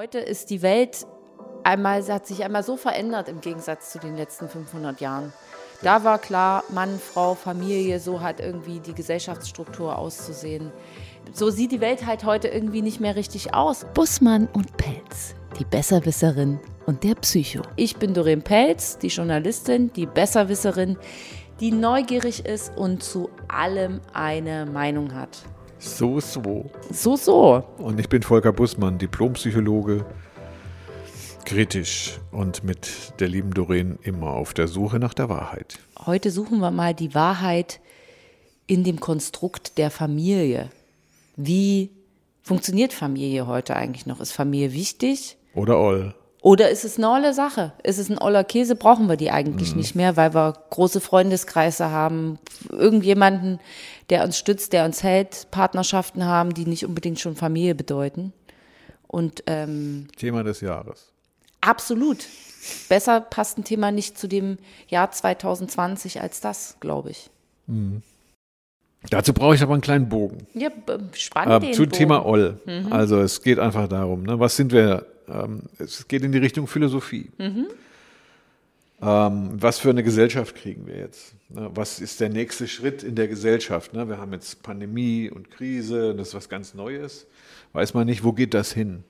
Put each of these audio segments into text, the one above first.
Heute ist die Welt einmal, hat sich einmal so verändert im Gegensatz zu den letzten 500 Jahren. Da war klar, Mann, Frau, Familie, so hat irgendwie die Gesellschaftsstruktur auszusehen. So sieht die Welt halt heute irgendwie nicht mehr richtig aus. Bussmann und Pelz, die Besserwisserin und der Psycho. Ich bin Doreen Pelz, die Journalistin, die Besserwisserin, die neugierig ist und zu allem eine Meinung hat. So, so. So, so. Und ich bin Volker Bussmann, Diplompsychologe, kritisch und mit der lieben Doreen immer auf der Suche nach der Wahrheit. Heute suchen wir mal die Wahrheit in dem Konstrukt der Familie. Wie funktioniert Familie heute eigentlich noch? Ist Familie wichtig? Oder all. Oder ist es eine olle Sache? Ist es ein oller Käse? Brauchen wir die eigentlich nicht mehr, weil wir große Freundeskreise haben, irgendjemanden, der uns stützt, der uns hält, Partnerschaften haben, die nicht unbedingt schon Familie bedeuten. Und ähm, Thema des Jahres. absolut. Besser passt ein Thema nicht zu dem Jahr 2020 als das, glaube ich. Dazu brauche ich aber einen kleinen Bogen. Ja, b- spann Ähm, den zu Bogen. Thema Oll. Also es geht einfach darum, ne, was sind wir? Ähm, es geht in die Richtung Philosophie. Ähm, was für eine Gesellschaft kriegen wir jetzt? Ne, was ist der nächste Schritt in der Gesellschaft? Ne? Wir haben jetzt Pandemie und Krise, das ist was ganz Neues. Weiß man nicht, wo geht das hin?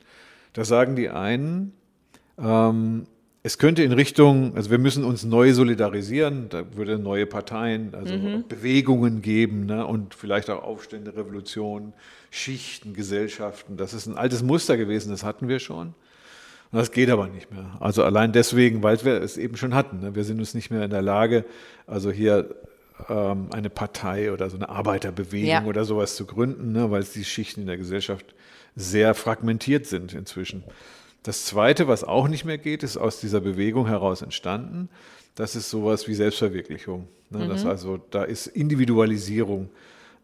Da sagen die einen, ähm, es könnte in Richtung, also wir müssen uns neu solidarisieren, da würde neue Parteien, also Bewegungen geben ne, und vielleicht auch Aufstände, Revolutionen, Schichten, Gesellschaften. Das ist ein altes Muster gewesen, das hatten wir schon. Das geht aber nicht mehr. Also allein deswegen, weil wir es eben schon hatten. Ne? Wir sind uns nicht mehr in der Lage, also hier ähm, eine Partei oder so eine Arbeiterbewegung Ja. oder sowas zu gründen, ne? weil die Schichten in der Gesellschaft sehr fragmentiert sind inzwischen. Das Zweite, was auch nicht mehr geht, ist aus dieser Bewegung heraus entstanden. Das ist sowas wie Selbstverwirklichung. Ne? Das also, da ist Individualisierung.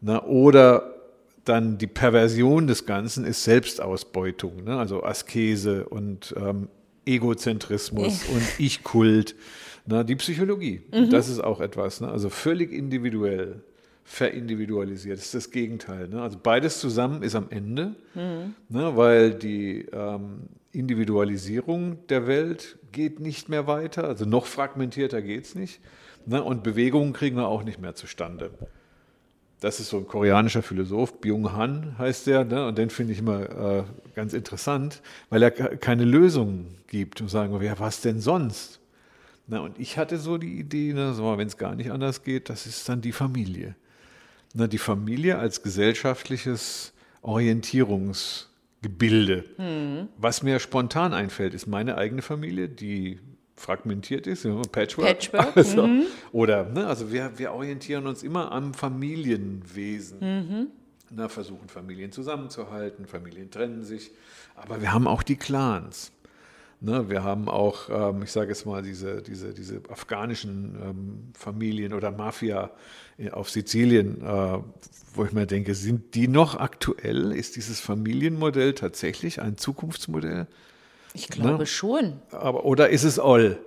Ne? Oder dann die Perversion des Ganzen ist Selbstausbeutung, ne? also Askese und ähm, Egozentrismus und Ich-Kult, ne? die Psychologie. Das ist auch etwas, ne? also völlig individuell, verindividualisiert. Das ist das Gegenteil. Ne? Also beides zusammen ist am Ende, ne? weil die ähm, Individualisierung der Welt geht nicht mehr weiter, also noch fragmentierter geht es nicht. Ne? Und Bewegungen kriegen wir auch nicht mehr zustande. Das ist so ein koreanischer Philosoph, Byung-Han heißt der, ne? und den finde ich immer äh, ganz interessant, weil er ke- keine Lösung gibt und sagen, ja, was denn sonst? Na, und ich hatte so die Idee, ne, so, wenn es gar nicht anders geht, das ist dann die Familie. Na, die Familie als gesellschaftliches Orientierungsgebilde. Was mir spontan einfällt, ist meine eigene Familie, die fragmentiert ist, ja, Patchwork. Patchwork, Also, Oder, ne, also wir, wir orientieren uns immer am Familienwesen. Na, versuchen Familien zusammenzuhalten, Familien trennen sich, aber wir haben auch die Clans. Ne, wir haben auch, ähm, ich sage jetzt mal, diese, diese, diese afghanischen ähm, Familien oder Mafia äh, auf Sizilien, äh, wo ich mir denke, sind die noch aktuell? Ist dieses Familienmodell tatsächlich ein Zukunftsmodell? Ich glaube Ne? schon. Aber, oder ist es Oll?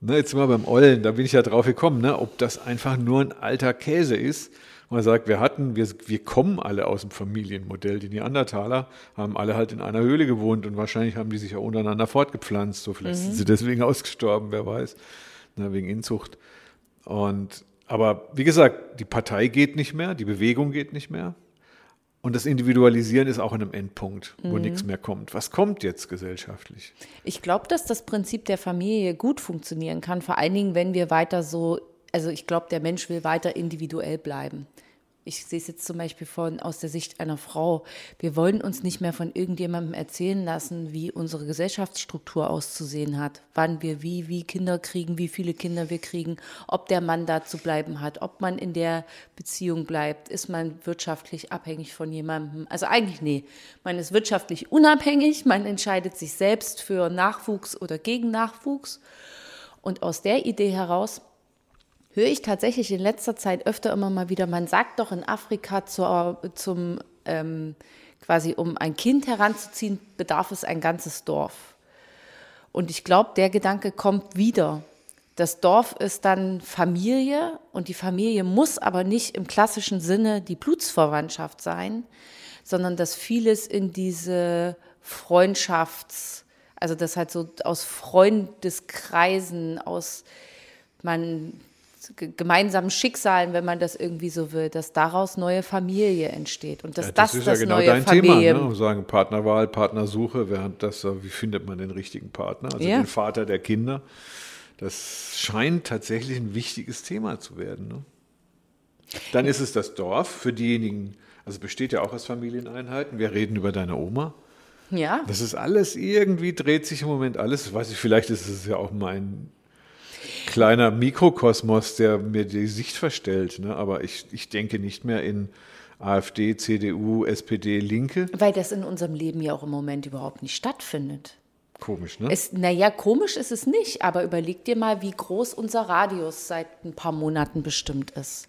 Ne, jetzt sind wir beim Ollen, da bin ich ja drauf gekommen, ne, ob das einfach nur ein alter Käse ist. Man sagt, wir hatten, wir, wir kommen alle aus dem Familienmodell. Die Neandertaler haben alle halt in einer Höhle gewohnt und wahrscheinlich haben die sich ja untereinander fortgepflanzt. So vielleicht sind sie deswegen ausgestorben, wer weiß, ne, wegen Inzucht. Und, aber wie gesagt, die Partei geht nicht mehr, die Bewegung geht nicht mehr. Und das Individualisieren ist auch an einem Endpunkt, wo nichts mehr kommt. Was kommt jetzt gesellschaftlich? Ich glaube, dass das Prinzip der Familie gut funktionieren kann, vor allen Dingen, wenn wir weiter so, also ich glaube, der Mensch will weiter individuell bleiben. Ich sehe es jetzt zum Beispiel von, aus der Sicht einer Frau. Wir wollen uns nicht mehr von irgendjemandem erzählen lassen, wie unsere Gesellschaftsstruktur auszusehen hat, wann wir wie, wie Kinder kriegen, wie viele Kinder wir kriegen, ob der Mann da zu bleiben hat, ob man in der Beziehung bleibt, ist man wirtschaftlich abhängig von jemandem. Also eigentlich nee, man ist wirtschaftlich unabhängig, man entscheidet sich selbst für Nachwuchs oder gegen Nachwuchs. Und aus der Idee heraus höre ich tatsächlich in letzter Zeit öfter immer mal wieder, man sagt doch in Afrika zur, zum, ähm, quasi um ein Kind heranzuziehen, bedarf es ein ganzes Dorf. Und ich glaube, der Gedanke kommt wieder. Das Dorf ist dann Familie und die Familie muss aber nicht im klassischen Sinne die Blutsverwandtschaft sein, sondern dass vieles in diese Freundschafts, also das halt so aus Freundeskreisen, aus man gemeinsamen Schicksalen, wenn man das irgendwie so will, dass daraus neue Familie entsteht und dass ja, das das, ist das ja genau neue dein Familie. Thema, ne? sagen Partnerwahl, Partnersuche, während das, wie findet man den richtigen Partner, also ja. den Vater der Kinder. Das scheint tatsächlich ein wichtiges Thema zu werden. Ne? Dann ist es das Dorf für diejenigen, also besteht ja auch aus Familieneinheiten. Wir reden über deine Oma. Ja. Das ist alles irgendwie, dreht sich im Moment alles. Weiß ich, vielleicht ist es ja auch mein kleiner Mikrokosmos, der mir die Sicht verstellt. Ne? Aber ich, ich denke nicht mehr in AfD, CDU, SPD, Linke. Weil das in unserem Leben ja auch im Moment überhaupt nicht stattfindet. Komisch, ne? Es, naja, komisch ist es nicht, aber überleg dir mal, wie groß unser Radius seit ein paar Monaten bestimmt ist.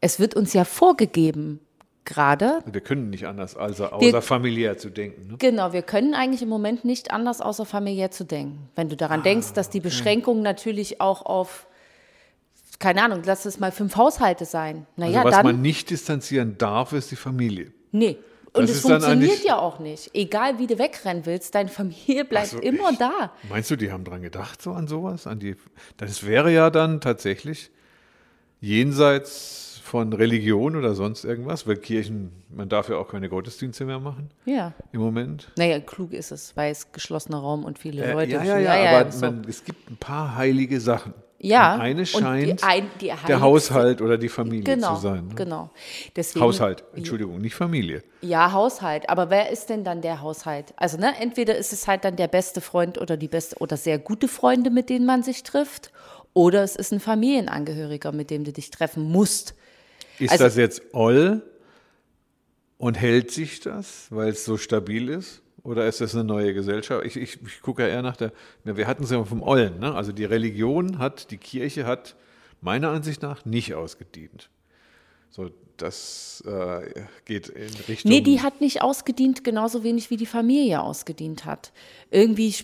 Es wird uns ja vorgegeben, gerade. Wir können nicht anders, also außer wir, familiär zu denken. Ne? Genau, wir können eigentlich im Moment nicht anders, außer familiär zu denken. Wenn du daran ah, denkst, dass die Beschränkungen okay. natürlich auch auf, keine Ahnung, lass es mal fünf Haushalte sein. Naja, also was dann, man nicht distanzieren darf, ist die Familie. Nee. Und es funktioniert ja auch nicht. Egal wie du wegrennen willst, deine Familie bleibt so, immer echt? da. Meinst du, die haben dran gedacht, so an sowas? An die, das wäre ja dann tatsächlich jenseits von Religion oder sonst irgendwas, weil Kirchen, man darf ja auch keine Gottesdienste mehr machen. Ja. Im Moment. Naja, klug ist es, weil es geschlossener Raum und viele äh, Leute. Ja, ja, ja, ja aber so. man, es gibt ein paar heilige Sachen. Ja. Und eine scheint und die, ein, die der Haushalt oder die Familie genau, zu sein. Ne? Genau. Deswegen, Haushalt, Entschuldigung, nicht Familie. Ja, Haushalt. Aber wer ist denn dann der Haushalt? Also, ne, entweder ist es halt dann der beste Freund oder die beste oder sehr gute Freunde, mit denen man sich trifft. Oder es ist ein Familienangehöriger, mit dem du dich treffen musst. Ist also, das jetzt Oll und hält sich das, weil es so stabil ist? Oder ist das eine neue Gesellschaft? Ich, ich, ich gucke ja eher nach der, wir hatten es ja vom Ollen, ne? also die Religion hat, die Kirche hat meiner Ansicht nach nicht ausgedient. So, das äh, geht in Richtung. Nee, die hat nicht ausgedient, genauso wenig wie die Familie ausgedient hat. Irgendwie,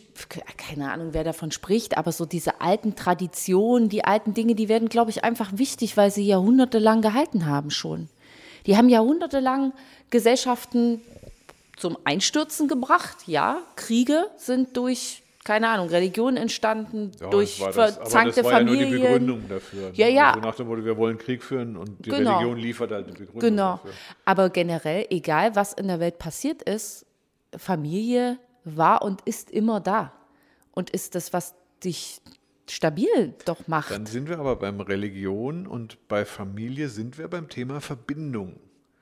keine Ahnung, wer davon spricht, aber so diese alten Traditionen, die alten Dinge, die werden, glaube ich, einfach wichtig, weil sie jahrhundertelang gehalten haben schon. Die haben jahrhundertelang Gesellschaften zum Einstürzen gebracht, ja. Kriege sind durch keine Ahnung, Religion entstanden ja, durch verzankte Familien. Ja nur die Begründung dafür. Ja, ja. Also nach dem Motto, wir wollen Krieg führen und die genau. Religion liefert halt die Begründung Genau. Dafür. Aber generell, egal was in der Welt passiert ist, Familie war und ist immer da. Und ist das, was dich stabil doch macht. Dann sind wir aber beim Religion und bei Familie sind wir beim Thema Verbindung.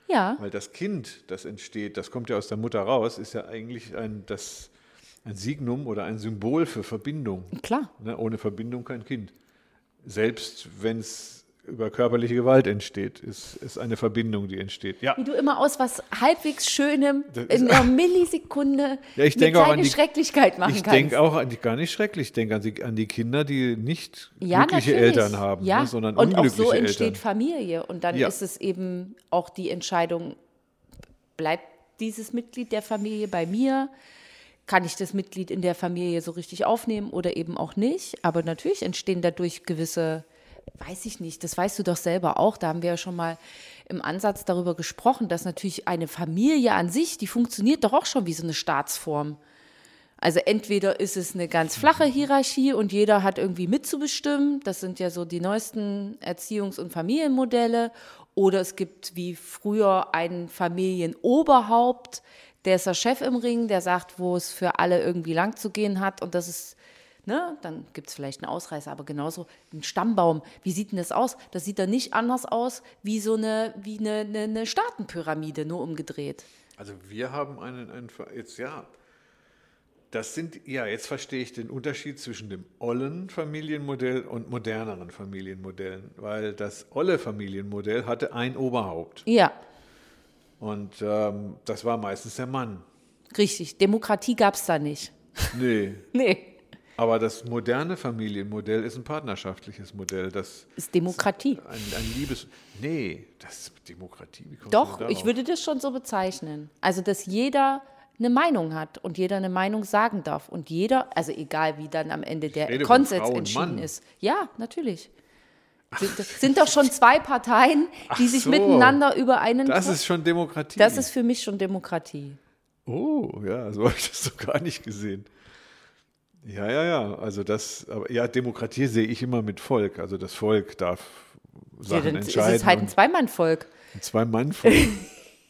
Ja. Weil das Kind, das entsteht, das kommt ja aus der Mutter raus, ist ja eigentlich ein, das ein Signum oder ein Symbol für Verbindung. Klar. Ne, ohne Verbindung kein Kind. Selbst wenn es über körperliche Gewalt entsteht, ist, ist eine Verbindung, die entsteht. Ja. Wie du immer aus was halbwegs Schönem in einer Millisekunde ja, ich eine kleine die, Schrecklichkeit machen ich kannst. Ich denke auch an die, gar nicht schrecklich, ich denke an die, an die Kinder, die nicht ja, glückliche natürlich. Eltern haben, ja. ne, sondern Und unglückliche auch so entsteht Eltern. Familie. Und dann ja. ist es eben auch die Entscheidung, bleibt dieses Mitglied der Familie bei mir? Kann ich das Mitglied in der Familie so richtig aufnehmen oder eben auch nicht. Aber natürlich entstehen dadurch gewisse, weiß ich nicht, das weißt du doch selber auch, da haben wir ja schon mal im Ansatz darüber gesprochen, dass natürlich eine Familie an sich, die funktioniert doch auch schon wie so eine Staatsform. Also entweder ist es eine ganz flache Hierarchie und jeder hat irgendwie mitzubestimmen, das sind ja so die neuesten Erziehungs- und Familienmodelle, oder es gibt wie früher ein Familienoberhaupt, der ist der Chef im Ring, der sagt, wo es für alle irgendwie lang zu gehen hat und das ist, ne, dann gibt es vielleicht einen Ausreißer, aber genauso ein Stammbaum. Wie sieht denn das aus? Das sieht dann nicht anders aus wie so eine, wie eine, eine, eine Staatenpyramide, nur umgedreht. Also wir haben einen, einen jetzt ja, das sind, ja, jetzt verstehe ich den Unterschied zwischen dem ollen Familienmodell und moderneren Familienmodellen, weil das olle Familienmodell hatte ein Oberhaupt. Ja. Und ähm, das war meistens der Mann. Richtig, Demokratie gab es da nicht. Nee. nee. Aber das moderne Familienmodell ist ein partnerschaftliches Modell. Das ist Demokratie. Ist ein, ein, Liebes. Nee, das ist Demokratie. Doch, ich würde das schon so bezeichnen. Also, dass jeder eine Meinung hat und jeder eine Meinung sagen darf. Und jeder, also egal wie dann am Ende der Konsens entschieden ist. Ja, natürlich. Sind, sind doch schon zwei Parteien, die sich so, miteinander über einen. Das ist schon Demokratie. Das ist für mich schon Demokratie. Oh, ja, so habe ich das doch gar nicht gesehen. Ja, ja, ja. Also das, aber ja, Demokratie sehe ich immer mit Volk. Also das Volk darf Sachen ja, dann entscheiden. ist es halt ein Zweimannvolk. ein Zwei-Mann-Volk.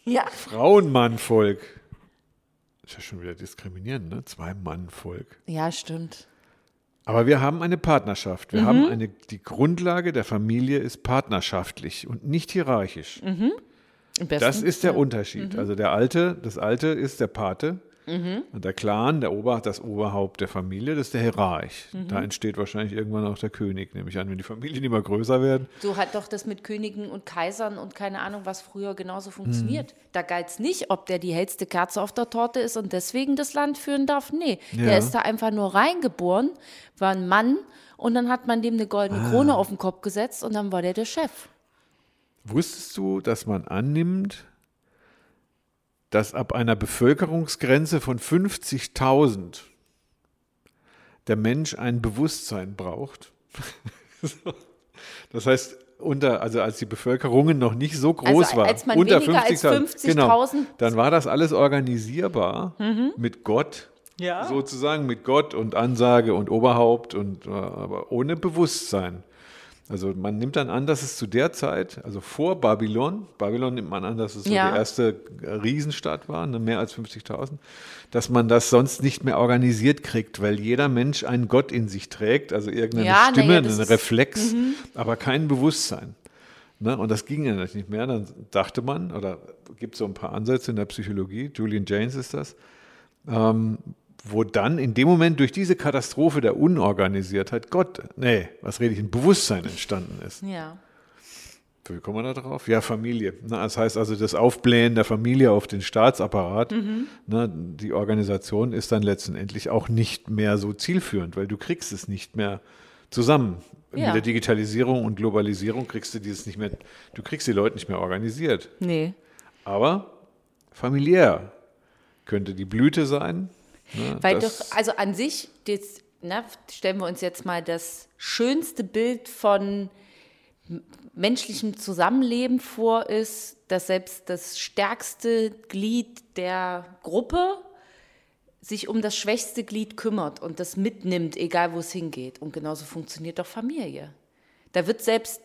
Ja. Frauenmann-Volk. Ist ja schon wieder diskriminierend, ne? Zwei-Mann-Volk. Ja, stimmt. Aber wir haben eine Partnerschaft. Mhm. Wir haben eine, die Grundlage der Familie ist partnerschaftlich und nicht hierarchisch. Besten Das ist der. Unterschied. Also der Alte, das Alte ist der Pate und der Clan, der Ober, das Oberhaupt der Familie, das ist der Hierarch. Da entsteht wahrscheinlich irgendwann auch der König, nehme ich an, wenn die Familien immer größer werden. So hat doch das mit Königen und Kaisern und keine Ahnung, was früher genauso funktioniert. Mhm. Da galt es nicht, ob der die hellste Kerze auf der Torte ist und deswegen das Land führen darf. Nee, Ja. der ist da einfach nur reingeboren, war ein Mann und dann hat man dem eine goldene Ah. Krone auf den Kopf gesetzt und dann war der der Chef. Wusstest du, dass man annimmt, dass ab einer Bevölkerungsgrenze von 50.000 der Mensch ein Bewusstsein braucht? das heißt, unter, also als die Bevölkerungen noch nicht so groß Also war, als man unter weniger als 50.000, genau, 50.000 dann war das alles organisierbar mit Gott, Ja. sozusagen mit Gott und Ansage und Oberhaupt und äh, aber ohne Bewusstsein. Also man nimmt dann an, dass es zu der Zeit, also vor Babylon, Babylon nimmt man an, dass es so Ja. die erste äh, Riesenstadt war, ne, mehr als 50.000, dass man das sonst nicht mehr organisiert kriegt, weil jeder Mensch einen Gott in sich trägt, also irgendeine Ja, Stimme, ja, einen ist- Mhm. Reflex, aber kein Bewusstsein. Ne? Und das ging ja nicht mehr. Dann dachte man, oder gibt es so ein paar Ansätze in der Psychologie, Julian James ist das, ähm, wo dann in dem Moment durch diese Katastrophe der Unorganisiertheit Gott, nee, was rede ich, ein Bewusstsein entstanden ist. Ja. Wie kommen wir da drauf? Ja, Familie. Na, das heißt also, das Aufblähen der Familie auf den Staatsapparat, Mhm. ne, die Organisation ist dann letztendlich auch nicht mehr so zielführend, weil du kriegst es nicht mehr zusammen. Ja. Mit der Digitalisierung und Globalisierung kriegst du dieses nicht mehr, du kriegst die Leute nicht mehr organisiert. Nee. Aber familiär könnte die Blüte sein. Ne, Weil doch, also an sich, jetzt, ne, stellen wir uns jetzt mal das schönste Bild von menschlichem Zusammenleben vor, ist, dass selbst das stärkste Glied der Gruppe sich um das schwächste Glied kümmert und das mitnimmt, egal wo es hingeht. Und genauso funktioniert doch Familie. Da wird selbst,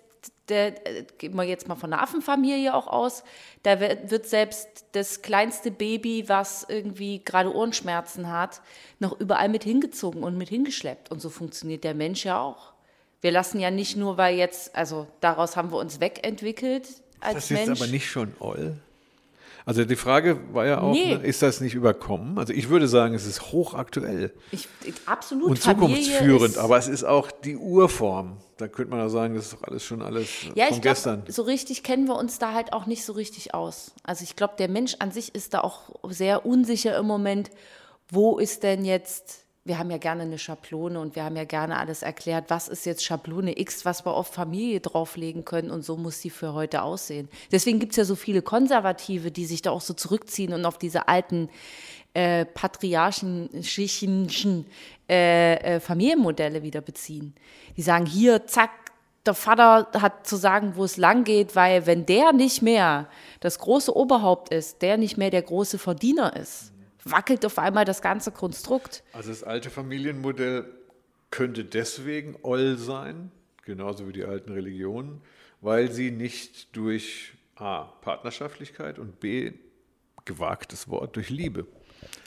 der, äh, gehen wir jetzt mal von einer Affenfamilie auch aus, da wird, selbst das kleinste Baby, was irgendwie gerade Ohrenschmerzen hat, noch überall mit hingezogen und mit hingeschleppt. Und so funktioniert der Mensch ja auch. Wir lassen ja nicht nur, weil jetzt, also daraus haben wir uns wegentwickelt als Das ist jetzt Mensch. aber nicht schon Oll? Also die Frage war ja auch, Nee. ne, ist das nicht überkommen? Also ich würde sagen, es ist hochaktuell ich, absolut. und Familie zukunftsführend, aber es ist auch die Urform. Da könnte man auch sagen, das ist doch alles schon alles Ja, von ich gestern. glaube, so richtig kennen wir uns da halt auch nicht so richtig aus. Also ich glaube, der Mensch an sich ist da auch sehr unsicher im Moment. Wo ist denn jetzt, wir haben ja gerne eine Schablone und wir haben ja gerne alles erklärt, was ist jetzt Schablone X, was wir auf Familie drauflegen können und so muss sie für heute aussehen. Deswegen gibt es ja so viele Konservative, die sich da auch so zurückziehen und auf diese alten äh, patriarchischen äh, äh, Familienmodelle wieder beziehen. Die sagen, hier, zack, der Vater hat zu sagen, wo es lang geht, weil wenn der nicht mehr das große Oberhaupt ist, der nicht mehr der große Verdiener ist, wackelt auf einmal das ganze Konstrukt. Also das alte Familienmodell könnte deswegen Oll sein, genauso wie die alten Religionen, weil sie nicht durch A, Partnerschaftlichkeit und B, gewagtes Wort, durch Liebe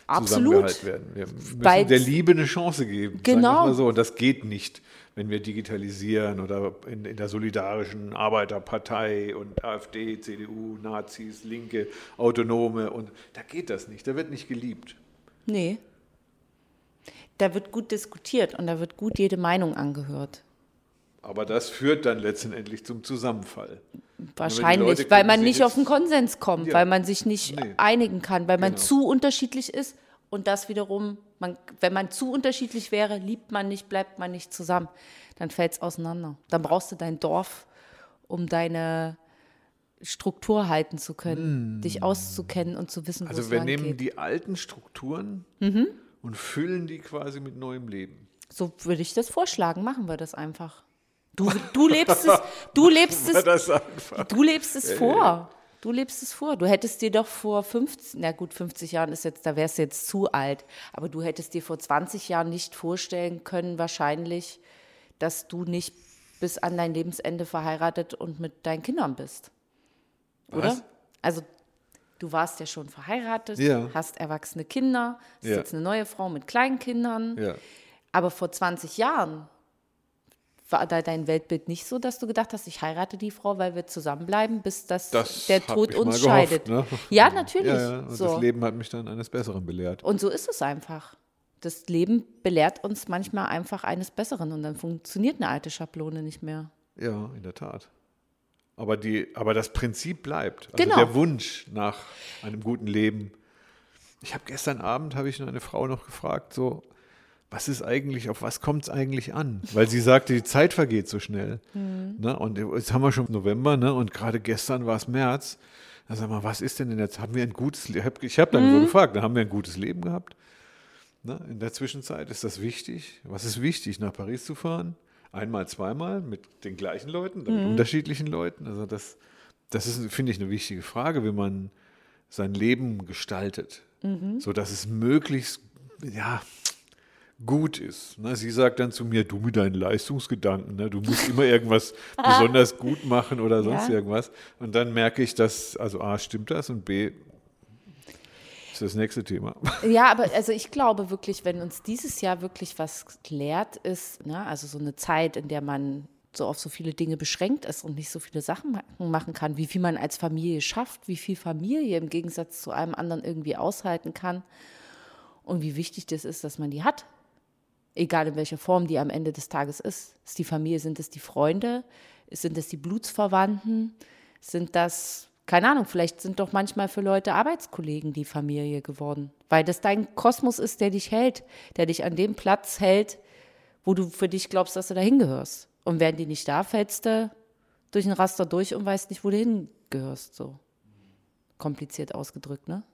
Absolut. werden. Wir müssen Weil- der Liebe eine Chance geben. Genau. So. Und das geht nicht, wenn wir digitalisieren oder in, in der solidarischen Arbeiterpartei und AfD, CDU, Nazis, Linke, Autonome und da geht das nicht. Da wird nicht geliebt. Nee. Da wird gut diskutiert und da wird gut jede Meinung angehört. Aber das führt dann letztendlich zum Zusammenfall. Wahrscheinlich, weil man nicht auf einen Konsens kommt, Ja. weil man sich nicht Nee. einigen kann, weil man Genau. zu unterschiedlich ist und das wiederum, man, wenn man zu unterschiedlich wäre, liebt man nicht, bleibt man nicht zusammen, dann fällt es auseinander. Dann brauchst du dein Dorf, um deine Struktur halten zu können, dich auszukennen und zu wissen, wo Also es wir lang nehmen geht. die alten Strukturen Mhm. und füllen die quasi mit neuem Leben. So würde ich das vorschlagen, machen wir das einfach. Du, du lebst es, du lebst es, du lebst es vor. Du lebst es vor. Du hättest dir doch vor 50, na gut, 50 Jahren ist jetzt, da wärst du jetzt zu alt, aber du hättest dir vor 20 Jahren nicht vorstellen können, wahrscheinlich, dass du nicht bis an dein Lebensende verheiratet und mit deinen Kindern bist. Oder? Was? Also, du warst ja schon verheiratet, Ja. hast erwachsene Kinder, bist Ja. jetzt eine neue Frau mit kleinen Kindern. Ja. Aber vor 20 Jahren war da dein Weltbild nicht so, dass du gedacht hast, ich heirate die Frau, weil wir zusammenbleiben, bis das, Das der Tod uns gehofft, scheidet. ne? Ja, natürlich. Ja, ja. So. das Leben hat mich dann eines Besseren belehrt. Und so ist es einfach. Das Leben belehrt uns manchmal einfach eines Besseren und dann funktioniert eine alte Schablone nicht mehr. Ja, in der Tat. Aber, die, aber das Prinzip bleibt. Also Genau. der Wunsch nach einem guten Leben. Ich habe gestern Abend, habe ich eine Frau noch gefragt, so, was ist eigentlich, auf was kommt es eigentlich an? Weil sie sagte, die Zeit vergeht so schnell. Ne? Und jetzt haben wir schon November ne? und gerade gestern war es März. Da sag mal, was ist denn der Zeit? Haben wir ein gutes Leben? Ich habe dann so gefragt, da haben wir ein gutes Leben gehabt? Ne? In der Zwischenzeit ist das wichtig. Was ist wichtig, nach Paris zu fahren? Einmal, zweimal mit den gleichen Leuten, oder mit unterschiedlichen Leuten. Also das, das ist, finde ich, eine wichtige Frage, wie man sein Leben gestaltet, so dass es möglichst ja, gut ist. Ne? Sie sagt dann zu mir, du mit deinen Leistungsgedanken, ne? du musst immer irgendwas besonders gut machen oder sonst Ja. irgendwas. Und dann merke ich, dass, also A, stimmt das und B, ist das nächste Thema. Ja, aber also ich glaube wirklich, wenn uns dieses Jahr wirklich was lehrt, ist, ne, also so eine Zeit, in der man so auf so viele Dinge beschränkt ist und nicht so viele Sachen ma- machen kann, wie viel man als Familie schafft, wie viel Familie im Gegensatz zu einem anderen irgendwie aushalten kann und wie wichtig das ist, dass man die hat. Egal in welcher Form die am Ende des Tages ist. Ist die Familie, sind es die Freunde, sind es die Blutsverwandten, sind das, keine Ahnung, vielleicht sind doch manchmal für Leute Arbeitskollegen die Familie geworden, weil das dein Kosmos ist, der dich hält, der dich an dem Platz hält, wo du für dich glaubst, dass du da hingehörst. Und wären die nicht da, fällst du durch ein Raster durch und weißt nicht, wo du hingehörst. So kompliziert ausgedrückt, ne?